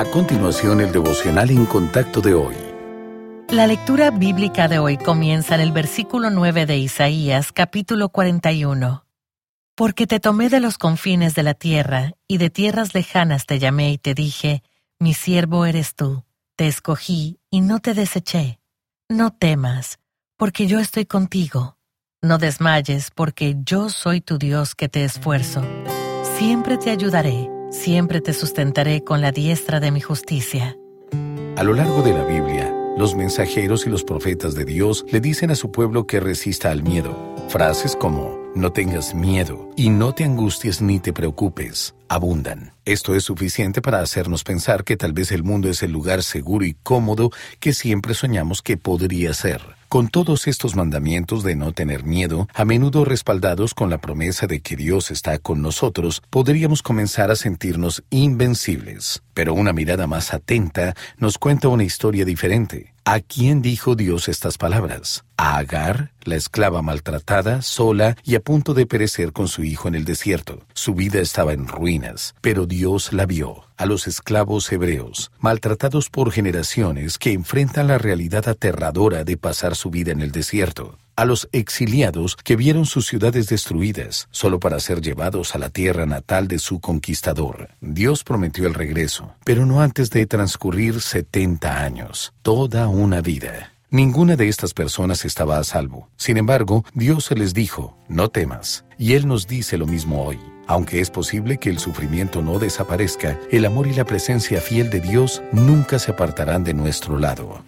A continuación, el devocional en contacto de hoy. La lectura bíblica de hoy comienza en el versículo 9 de Isaías, capítulo 41. Porque te tomé de los confines de la tierra, y de tierras lejanas te llamé y te dije, mi siervo eres tú, te escogí y no te deseché. No temas, porque yo estoy contigo. No desmayes, porque yo soy tu Dios que te esfuerzo. Siempre te ayudaré Siempre te sustentaré con la diestra de mi justicia. A lo largo de la Biblia, los mensajeros y los profetas de Dios le dicen a su pueblo que resista al miedo. Frases como, no tengas miedo y no te angusties ni te preocupes, abundan. Esto es suficiente para hacernos pensar que tal vez el mundo es el lugar seguro y cómodo que siempre soñamos que podría ser. Con todos estos mandamientos de no tener miedo, a menudo respaldados con la promesa de que Dios está con nosotros, podríamos comenzar a sentirnos invencibles. Pero una mirada más atenta nos cuenta una historia diferente. ¿A quién dijo Dios estas palabras? A Agar, la esclava maltratada, sola y a punto de perecer con su hijo en el desierto. Su vida estaba en ruinas, pero Dios la vio. A los esclavos hebreos, maltratados por generaciones que enfrentan la realidad aterradora de pasar su vida en el desierto a los exiliados que vieron sus ciudades destruidas solo para ser llevados a la tierra natal de su conquistador. Dios prometió el regreso, pero no antes de transcurrir 70 años, toda una vida. Ninguna de estas personas estaba a salvo. Sin embargo, Dios se les dijo, no temas, y Él nos dice lo mismo hoy. Aunque es posible que el sufrimiento no desaparezca, el amor y la presencia fiel de Dios nunca se apartarán de nuestro lado.